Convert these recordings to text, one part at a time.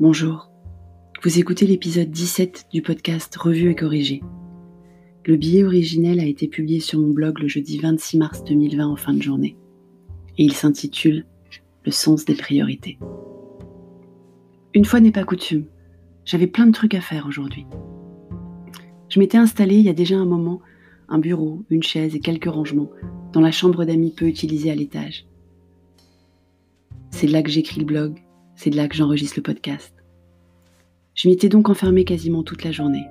Bonjour. Vous écoutez l'épisode 17 du podcast Revue et corrigé. Le billet originel a été publié sur mon blog le jeudi 26 mars 2020 en fin de journée. Et il s'intitule Le sens des priorités. Une fois n'est pas coutume, j'avais plein de trucs à faire aujourd'hui. Je m'étais installée il y a déjà un moment un bureau, une chaise et quelques rangements dans la chambre d'amis peu utilisée à l'étage. C'est de là que j'écris le blog, c'est de là que j'enregistre le podcast. Je m'y étais donc enfermée quasiment toute la journée.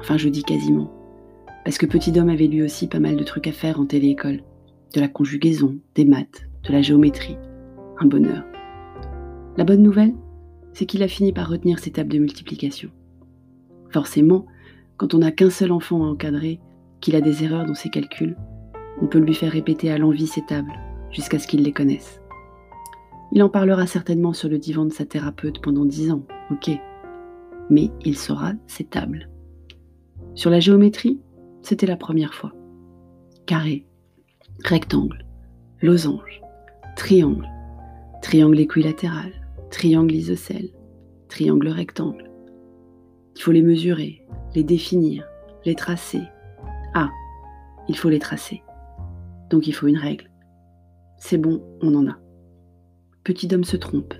Enfin, je dis quasiment, parce que Petit Homme avait lui aussi pas mal de trucs à faire en télé-école. De la conjugaison, des maths, de la géométrie. Un bonheur. La bonne nouvelle, c'est qu'il a fini par retenir ses tables de multiplication. Forcément, quand on n'a qu'un seul enfant à encadrer, qu'il a des erreurs dans ses calculs, on peut lui faire répéter à l'envie ses tables, jusqu'à ce qu'il les connaisse. Il en parlera certainement sur le divan de sa thérapeute pendant dix ans, ok. Mais il saura ses tables. Sur la géométrie, c'était la première fois. Carré, rectangle, losange, triangle, triangle équilatéral, triangle isocèle, triangle rectangle. Il faut les mesurer, les définir, les tracer. Ah, il faut les tracer. Donc il faut une règle. C'est bon, on en a. Petit homme se trompe.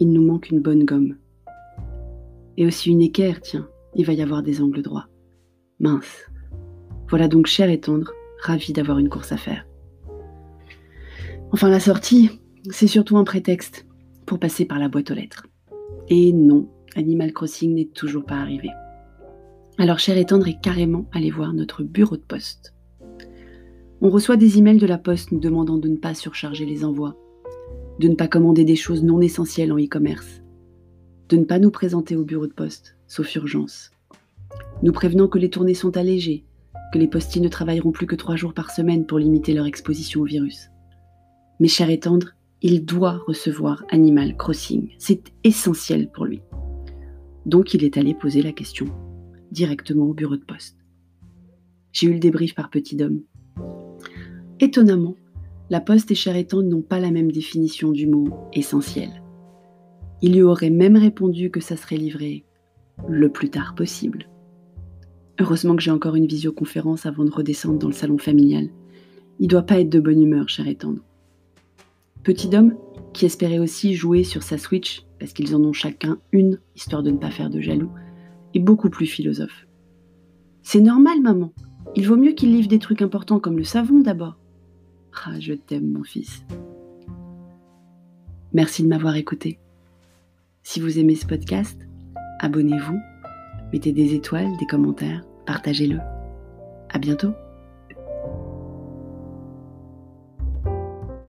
Il nous manque une bonne gomme. Et aussi une équerre, tiens, il va y avoir des angles droits. Mince. Voilà donc cher et tendre, ravi d'avoir une course à faire. Enfin, la sortie, c'est surtout un prétexte pour passer par la boîte aux lettres. Et non, Animal Crossing n'est toujours pas arrivé. Alors cher et tendre est carrément allé voir notre bureau de poste. On reçoit des emails de la poste nous demandant de ne pas surcharger les envois, de ne pas commander des choses non essentielles en e-commerce, de ne pas nous présenter au bureau de poste, sauf urgence, nous prévenant que les tournées sont allégées, que les postis ne travailleront plus que trois jours par semaine pour limiter leur exposition au virus. Mais cher et tendre, il doit recevoir Animal Crossing. C'est essentiel pour lui. Donc il est allé poser la question directement au bureau de poste. J'ai eu le débrief par petit homme. Étonnamment, la poste et cher n'ont pas la même définition du mot essentiel. Il lui aurait même répondu que ça serait livré le plus tard possible. Heureusement que j'ai encore une visioconférence avant de redescendre dans le salon familial. Il doit pas être de bonne humeur, cher. Petit homme, qui espérait aussi jouer sur sa Switch, parce qu'ils en ont chacun une, histoire de ne pas faire de jaloux, est beaucoup plus philosophe. C'est normal, maman. Il vaut mieux qu'il livre des trucs importants comme le savon d'abord. Ah, je t'aime, mon fils. Merci de m'avoir écouté. Si vous aimez ce podcast, abonnez-vous, mettez des étoiles, des commentaires, partagez-le. À bientôt.